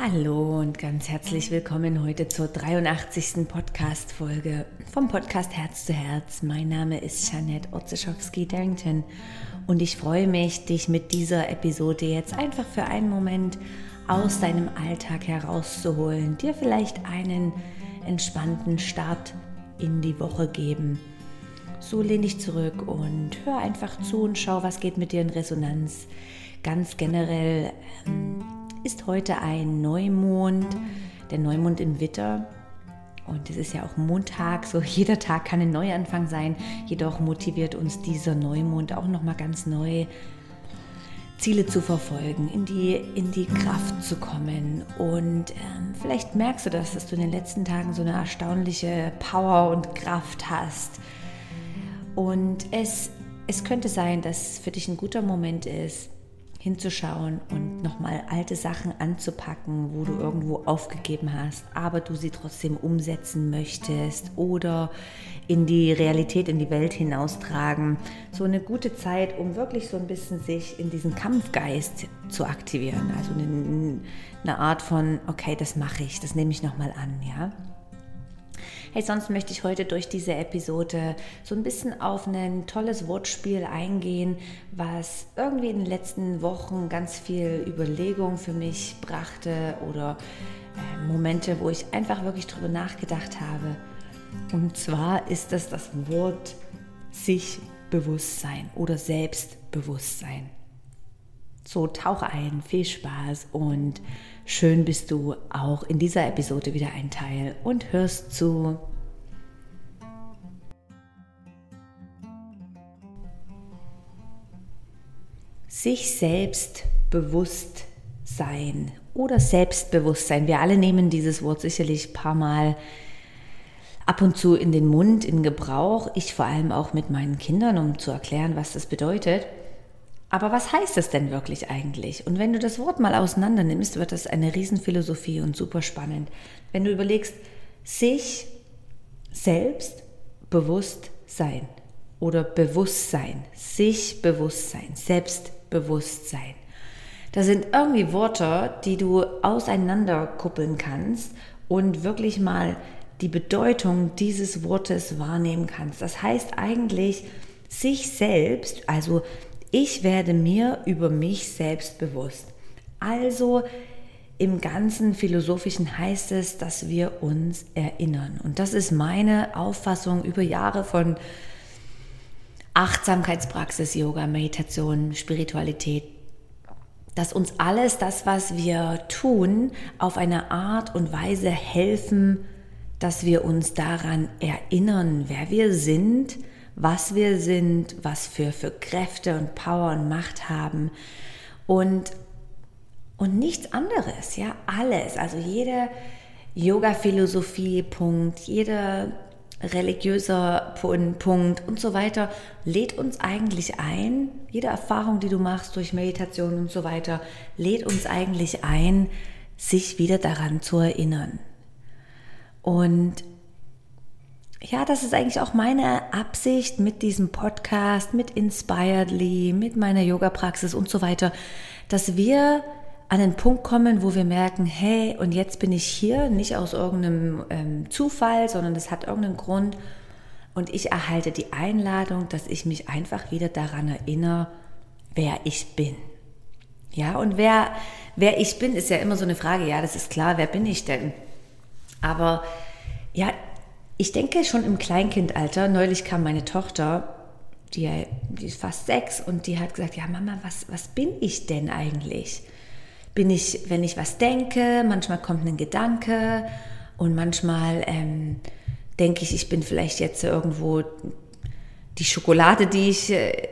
Hallo und ganz herzlich willkommen heute zur 83. Podcast-Folge vom Podcast Herz zu Herz. Mein Name ist Janette Otzeschowski-Darrington und ich freue mich, dich mit dieser Episode jetzt einfach für einen Moment aus deinem Alltag herauszuholen, dir vielleicht einen entspannten Start in die Woche geben. So lehn dich zurück und hör einfach zu und schau, was geht mit dir in Resonanz. Ganz generell ähm, ist heute ein Neumond, der Neumond im Witter. Und es ist ja auch Montag, so jeder Tag kann ein Neuanfang sein. Jedoch motiviert uns dieser Neumond auch nochmal ganz neu, Ziele zu verfolgen, in die, in die Kraft zu kommen. Und ähm, vielleicht merkst du das, dass du in den letzten Tagen so eine erstaunliche Power und Kraft hast. Und es, es könnte sein, dass für dich ein guter Moment ist, hinzuschauen und nochmal alte Sachen anzupacken, wo du irgendwo aufgegeben hast, aber du sie trotzdem umsetzen möchtest oder in die Realität, in die Welt hinaustragen. So eine gute Zeit, um wirklich so ein bisschen sich in diesen Kampfgeist zu aktivieren. Also eine, eine Art von, okay, das mache ich, das nehme ich nochmal an, ja. Hey, sonst möchte ich heute durch diese Episode so ein bisschen auf ein tolles Wortspiel eingehen, was irgendwie in den letzten Wochen ganz viel Überlegung für mich brachte oder äh, Momente, wo ich einfach wirklich drüber nachgedacht habe. Und zwar ist das das Wort sich Bewusstsein oder Selbstbewusstsein. So tauch ein, viel Spaß und schön bist du auch in dieser Episode wieder ein Teil und hörst zu. Sich selbst bewusst sein oder Selbstbewusstsein. Wir alle nehmen dieses Wort sicherlich ein paar Mal ab und zu in den Mund, in Gebrauch. Ich vor allem auch mit meinen Kindern, um zu erklären, was das bedeutet. Aber was heißt das denn wirklich eigentlich? Und wenn du das Wort mal auseinander nimmst, wird das eine Riesenphilosophie und super spannend. Wenn du überlegst, sich selbst bewusst sein oder Bewusstsein, sich Bewusstsein, Selbstbewusstsein. Das sind irgendwie Worte, die du auseinanderkuppeln kannst und wirklich mal die Bedeutung dieses Wortes wahrnehmen kannst. Das heißt eigentlich, sich selbst, also ich werde mir über mich selbst bewusst. Also im ganzen Philosophischen heißt es, dass wir uns erinnern. Und das ist meine Auffassung über Jahre von Achtsamkeitspraxis, Yoga, Meditation, Spiritualität, dass uns alles das, was wir tun, auf eine Art und Weise helfen, dass wir uns daran erinnern, wer wir sind, was wir sind, was wir für Kräfte und Power und Macht haben und, und nichts anderes, ja, alles. Also jede Yoga-Philosophie, Punkt, jeder religiöser Punkt und so weiter lädt uns eigentlich ein, jede Erfahrung, die du machst durch Meditation und so weiter, lädt uns eigentlich ein, sich wieder daran zu erinnern. Und ja, das ist eigentlich auch meine Absicht mit diesem Podcast, mit Inspiredly, mit meiner Yoga-Praxis und so weiter, dass wir an den Punkt kommen, wo wir merken, hey, und jetzt bin ich hier, nicht aus irgendeinem ähm, Zufall, sondern das hat irgendeinen Grund. Und ich erhalte die Einladung, dass ich mich einfach wieder daran erinnere, wer ich bin. Ja, und wer, wer ich bin, ist ja immer so eine Frage, ja, das ist klar, wer bin ich denn? Aber ja, ich denke schon im Kleinkindalter, neulich kam meine Tochter, die, die ist fast sechs, und die hat gesagt, ja Mama, was, was bin ich denn eigentlich? Bin ich, wenn ich was denke, manchmal kommt ein Gedanke und manchmal ähm, denke ich, ich bin vielleicht jetzt irgendwo die Schokolade, die ich äh,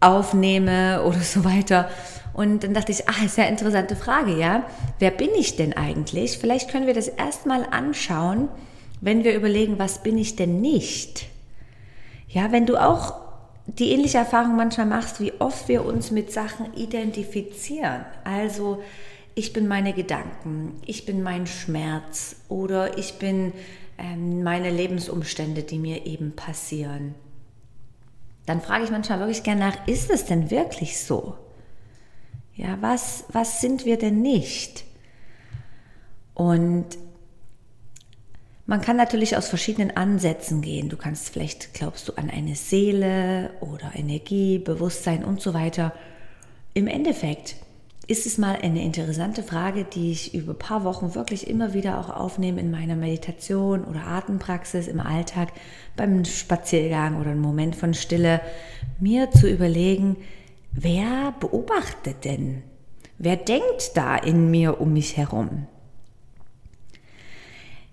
aufnehme oder so weiter. Und dann dachte ich, ah, ist ja eine interessante Frage, ja. Wer bin ich denn eigentlich? Vielleicht können wir das erstmal anschauen wenn wir überlegen, was bin ich denn nicht? Ja, wenn du auch die ähnliche Erfahrung manchmal machst, wie oft wir uns mit Sachen identifizieren. Also ich bin meine Gedanken, ich bin mein Schmerz oder ich bin ähm, meine Lebensumstände, die mir eben passieren. Dann frage ich manchmal wirklich gerne nach, ist es denn wirklich so? Ja, was, was sind wir denn nicht? Und man kann natürlich aus verschiedenen Ansätzen gehen. Du kannst vielleicht, glaubst du, an eine Seele oder Energie, Bewusstsein und so weiter. Im Endeffekt ist es mal eine interessante Frage, die ich über ein paar Wochen wirklich immer wieder auch aufnehme in meiner Meditation oder Atempraxis im Alltag, beim Spaziergang oder einem Moment von Stille, mir zu überlegen, wer beobachtet denn? Wer denkt da in mir um mich herum?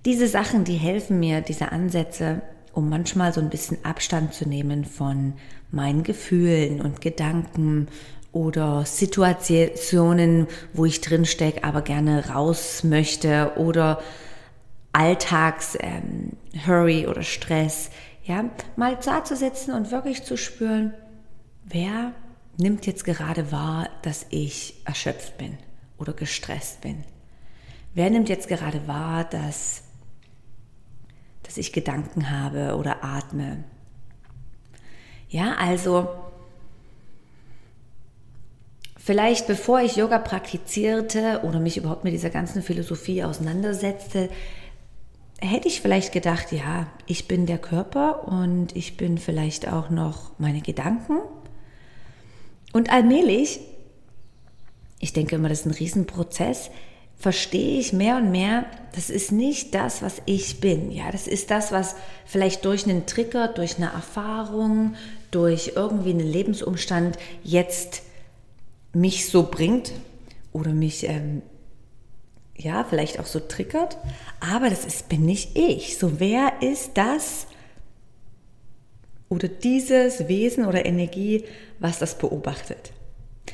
Diese Sachen, die helfen mir, diese Ansätze, um manchmal so ein bisschen Abstand zu nehmen von meinen Gefühlen und Gedanken oder Situationen, wo ich drin stecke, aber gerne raus möchte oder Alltags ähm, oder Stress, ja, mal da zu sitzen und wirklich zu spüren, wer nimmt jetzt gerade wahr, dass ich erschöpft bin oder gestresst bin? Wer nimmt jetzt gerade wahr, dass dass ich Gedanken habe oder atme. Ja, also vielleicht bevor ich Yoga praktizierte oder mich überhaupt mit dieser ganzen Philosophie auseinandersetzte, hätte ich vielleicht gedacht, ja, ich bin der Körper und ich bin vielleicht auch noch meine Gedanken. Und allmählich, ich denke immer, das ist ein Riesenprozess, verstehe ich mehr und mehr, das ist nicht das, was ich bin. Ja, das ist das, was vielleicht durch einen Trigger, durch eine Erfahrung, durch irgendwie einen Lebensumstand jetzt mich so bringt oder mich ähm, ja vielleicht auch so triggert. Aber das ist bin nicht ich. So wer ist das oder dieses Wesen oder Energie, was das beobachtet?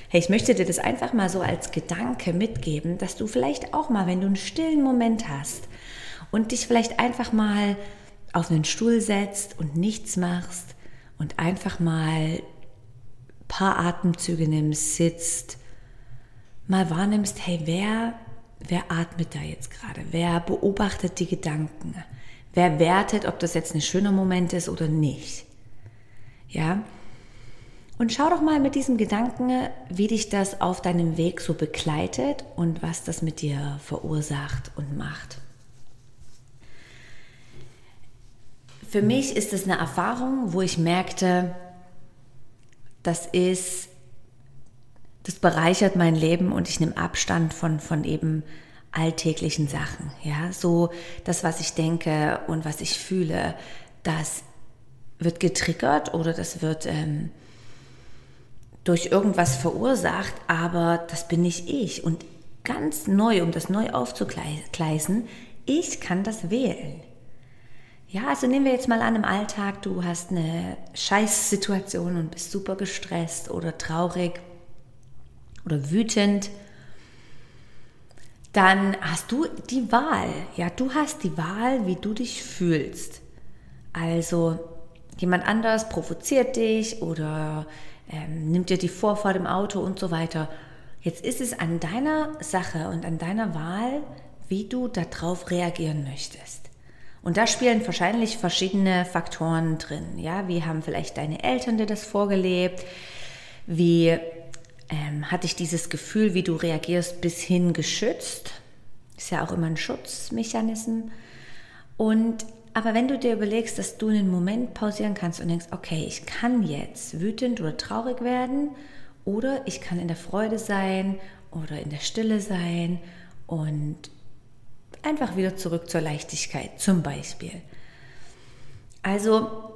Hey, ich möchte dir das einfach mal so als Gedanke mitgeben, dass du vielleicht auch mal, wenn du einen stillen Moment hast und dich vielleicht einfach mal auf einen Stuhl setzt und nichts machst und einfach mal ein paar Atemzüge nimmst, sitzt, mal wahrnimmst, hey, wer, wer atmet da jetzt gerade? Wer beobachtet die Gedanken? Wer wertet, ob das jetzt ein schöner Moment ist oder nicht? Ja, und schau doch mal mit diesem Gedanken, wie dich das auf deinem Weg so begleitet und was das mit dir verursacht und macht. Für mich ist es eine Erfahrung, wo ich merkte, das ist, das bereichert mein Leben und ich nehme Abstand von, von eben alltäglichen Sachen. Ja, so das, was ich denke und was ich fühle, das wird getriggert oder das wird ähm, durch irgendwas verursacht, aber das bin nicht ich. Und ganz neu, um das neu aufzugleisen, ich kann das wählen. Ja, also nehmen wir jetzt mal an im Alltag, du hast eine Scheißsituation und bist super gestresst oder traurig oder wütend. Dann hast du die Wahl. Ja, du hast die Wahl, wie du dich fühlst. Also jemand anders provoziert dich oder ähm, nimmt dir die Vorfahrt im Auto und so weiter. Jetzt ist es an deiner Sache und an deiner Wahl, wie du darauf reagieren möchtest. Und da spielen wahrscheinlich verschiedene Faktoren drin. Ja, wie haben vielleicht deine Eltern dir das vorgelebt? Wie ähm, hat dich dieses Gefühl, wie du reagierst, bis hin geschützt? Ist ja auch immer ein Schutzmechanismus. Und aber wenn du dir überlegst, dass du einen Moment pausieren kannst und denkst, okay, ich kann jetzt wütend oder traurig werden oder ich kann in der Freude sein oder in der Stille sein und einfach wieder zurück zur Leichtigkeit zum Beispiel. Also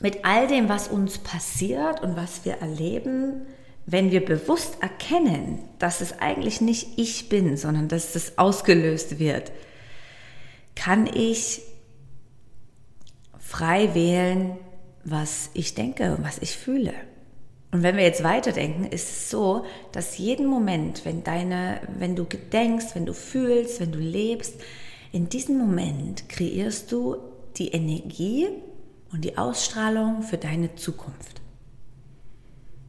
mit all dem, was uns passiert und was wir erleben, wenn wir bewusst erkennen, dass es eigentlich nicht ich bin, sondern dass es ausgelöst wird, kann ich frei wählen, was ich denke und was ich fühle. Und wenn wir jetzt weiterdenken, ist es so, dass jeden Moment, wenn deine, wenn du denkst, wenn du fühlst, wenn du lebst, in diesem Moment kreierst du die Energie und die Ausstrahlung für deine Zukunft.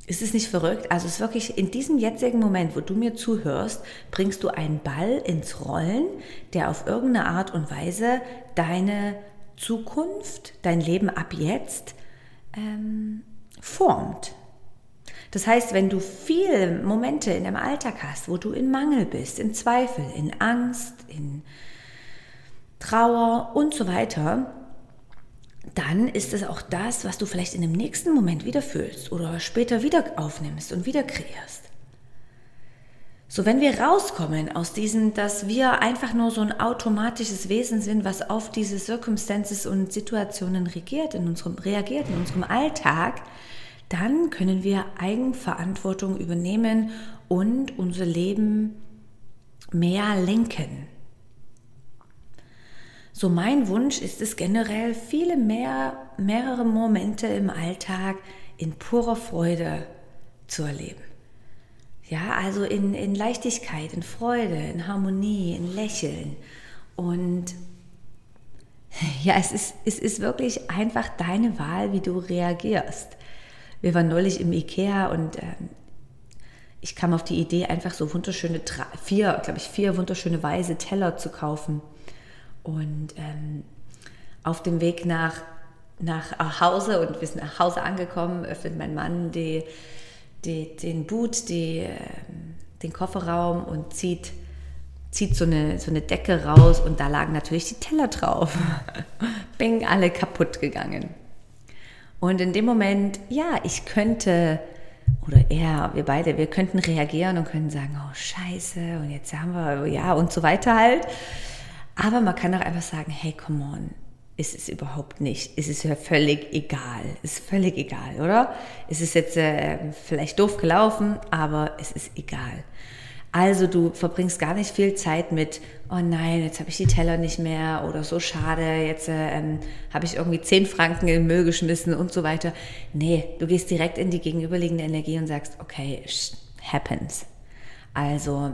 Ist es nicht verrückt? Also es ist wirklich in diesem jetzigen Moment, wo du mir zuhörst, bringst du einen Ball ins Rollen, der auf irgendeine Art und Weise deine Zukunft, dein Leben ab jetzt ähm, formt. Das heißt, wenn du viele Momente in deinem Alltag hast, wo du in Mangel bist, in Zweifel, in Angst, in Trauer und so weiter, dann ist es auch das, was du vielleicht in dem nächsten Moment wieder fühlst oder später wieder aufnimmst und wieder kreierst. So, wenn wir rauskommen aus diesem, dass wir einfach nur so ein automatisches Wesen sind, was auf diese Circumstances und Situationen reagiert in unserem, reagiert in unserem Alltag, dann können wir Eigenverantwortung übernehmen und unser Leben mehr lenken. So mein Wunsch ist es generell, viele mehr, mehrere Momente im Alltag in purer Freude zu erleben. Ja, also in, in Leichtigkeit, in Freude, in Harmonie, in Lächeln. Und ja, es ist, es ist wirklich einfach deine Wahl, wie du reagierst. Wir waren neulich im Ikea und ähm, ich kam auf die Idee, einfach so wunderschöne, vier, glaube ich, vier wunderschöne weiße Teller zu kaufen. Und ähm, auf dem Weg nach, nach Hause und wir sind nach Hause angekommen, öffnet mein Mann die die, den Boot, die, ähm, den Kofferraum und zieht, zieht so, eine, so eine Decke raus und da lagen natürlich die Teller drauf. Bing, alle kaputt gegangen. Und in dem Moment, ja, ich könnte, oder er, wir beide, wir könnten reagieren und können sagen, oh scheiße, und jetzt haben wir, ja, und so weiter halt. Aber man kann auch einfach sagen, hey, come on, ist es überhaupt nicht. Es ist ja völlig egal. Ist völlig egal, oder? Es ist jetzt äh, vielleicht doof gelaufen, aber es ist egal. Also du verbringst gar nicht viel Zeit mit, oh nein, jetzt habe ich die Teller nicht mehr oder so schade, jetzt äh, ähm, habe ich irgendwie zehn Franken in den Müll geschmissen und so weiter. Nee, du gehst direkt in die gegenüberliegende Energie und sagst, okay, happens. Also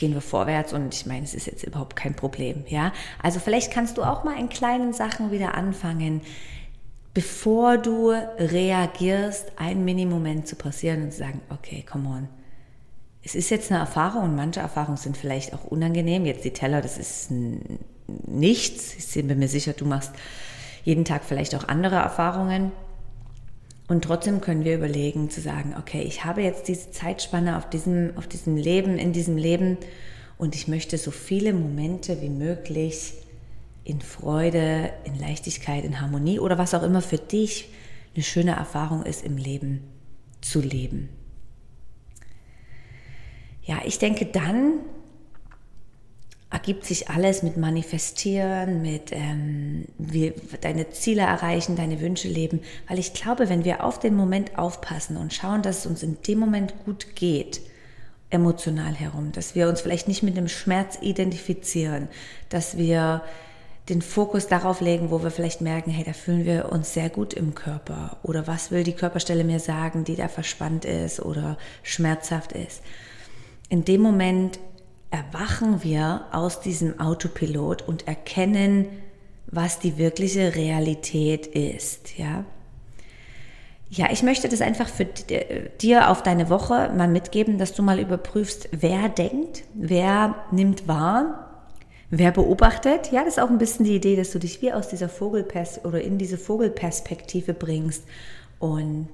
gehen wir vorwärts und ich meine, es ist jetzt überhaupt kein Problem, ja. Also vielleicht kannst du auch mal in kleinen Sachen wieder anfangen, bevor du reagierst, einen Mini-Moment zu passieren und zu sagen, okay, come on. Es ist jetzt eine Erfahrung und manche Erfahrungen sind vielleicht auch unangenehm. Jetzt die Teller, das ist nichts. Ich bin mir sicher, du machst jeden Tag vielleicht auch andere Erfahrungen. Und trotzdem können wir überlegen zu sagen, okay, ich habe jetzt diese Zeitspanne auf diesem, auf diesem Leben, in diesem Leben und ich möchte so viele Momente wie möglich in Freude, in Leichtigkeit, in Harmonie oder was auch immer für dich eine schöne Erfahrung ist im Leben zu leben. Ja, ich denke dann ergibt sich alles mit Manifestieren, mit ähm, wie, deine Ziele erreichen, deine Wünsche leben. Weil ich glaube, wenn wir auf den Moment aufpassen und schauen, dass es uns in dem Moment gut geht, emotional herum, dass wir uns vielleicht nicht mit dem Schmerz identifizieren, dass wir den Fokus darauf legen, wo wir vielleicht merken, hey, da fühlen wir uns sehr gut im Körper oder was will die Körperstelle mir sagen, die da verspannt ist oder schmerzhaft ist. In dem Moment erwachen wir aus diesem Autopilot und erkennen, was die wirkliche Realität ist, ja. Ja, ich möchte das einfach für dir auf deine Woche mal mitgeben, dass du mal überprüfst, wer denkt, wer nimmt wahr, wer beobachtet. Ja, das ist auch ein bisschen die Idee, dass du dich wie aus dieser Vogelpers oder in diese Vogelperspektive bringst und,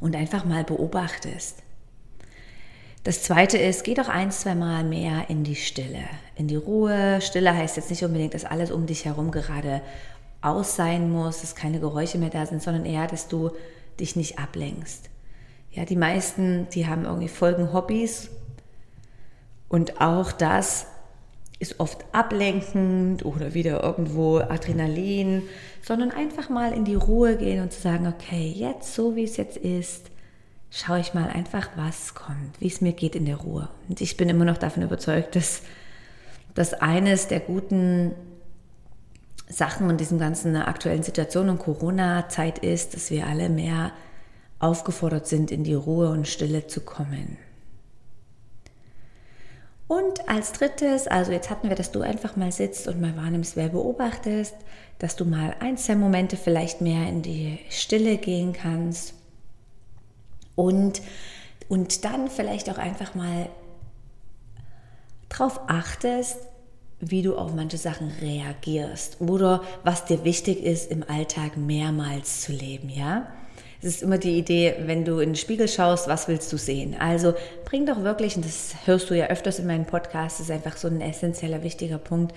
und einfach mal beobachtest. Das zweite ist, geh doch ein, zwei Mal mehr in die Stille, in die Ruhe. Stille heißt jetzt nicht unbedingt, dass alles um dich herum gerade aus sein muss, dass keine Geräusche mehr da sind, sondern eher, dass du dich nicht ablenkst. Ja, die meisten, die haben irgendwie folgen Hobbys und auch das ist oft ablenkend oder wieder irgendwo Adrenalin, sondern einfach mal in die Ruhe gehen und zu sagen, okay, jetzt so wie es jetzt ist, schaue ich mal einfach, was kommt, wie es mir geht in der Ruhe. Und ich bin immer noch davon überzeugt, dass das eines der guten Sachen in diesem ganzen aktuellen Situation und Corona-Zeit ist, dass wir alle mehr aufgefordert sind, in die Ruhe und Stille zu kommen. Und als drittes, also jetzt hatten wir, dass du einfach mal sitzt und mal wahrnimmst, wer beobachtest, dass du mal ein, zwei Momente vielleicht mehr in die Stille gehen kannst und, und dann vielleicht auch einfach mal darauf achtest, wie du auf manche Sachen reagierst oder was dir wichtig ist im Alltag mehrmals zu leben, ja? es ist immer die Idee, wenn du in den Spiegel schaust, was willst du sehen? Also bring doch wirklich, und das hörst du ja öfters in meinen Podcasts, ist einfach so ein essentieller, wichtiger Punkt,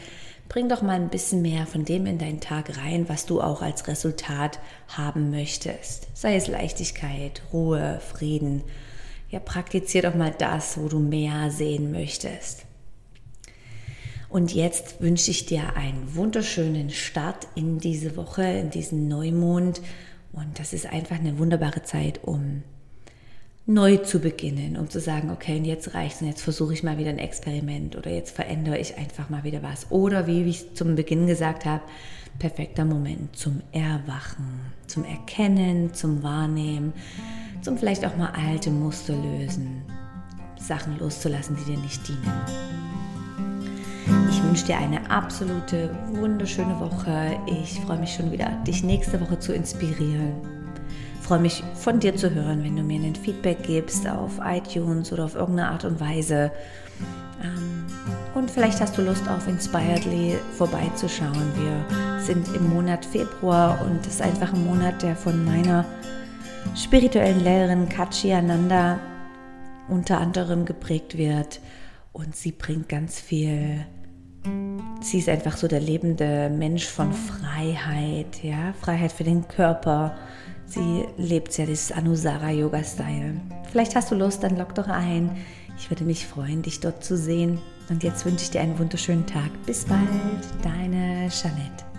bring doch mal ein bisschen mehr von dem in deinen Tag rein, was du auch als Resultat haben möchtest. Sei es Leichtigkeit, Ruhe, Frieden. Ja, praktizier doch mal das, wo du mehr sehen möchtest. Und jetzt wünsche ich dir einen wunderschönen Start in diese Woche, in diesen Neumond und das ist einfach eine wunderbare Zeit, um neu zu beginnen, um zu sagen, okay, und jetzt reicht's und jetzt versuche ich mal wieder ein Experiment oder jetzt verändere ich einfach mal wieder was. Oder wie ich zum Beginn gesagt habe, perfekter Moment zum Erwachen, zum Erkennen, zum Wahrnehmen, zum vielleicht auch mal alte Muster lösen, Sachen loszulassen, die dir nicht dienen. Ich wünsche dir eine absolute wunderschöne Woche. Ich freue mich schon wieder, dich nächste Woche zu inspirieren. Freue mich von dir zu hören, wenn du mir ein Feedback gibst auf iTunes oder auf irgendeine Art und Weise. Ähm, und vielleicht hast du Lust auf Inspiredly vorbeizuschauen. Wir sind im Monat Februar und es ist einfach ein Monat, der von meiner spirituellen Lehrerin Kachi Ananda unter anderem geprägt wird. Und sie bringt ganz viel sie ist einfach so der lebende Mensch von Freiheit, ja, Freiheit für den Körper. Sie lebt ja dieses Anusara Yoga Style. Vielleicht hast du Lust, dann lock doch ein. Ich würde mich freuen, dich dort zu sehen. Und jetzt wünsche ich dir einen wunderschönen Tag. Bis bald, deine Jeanette.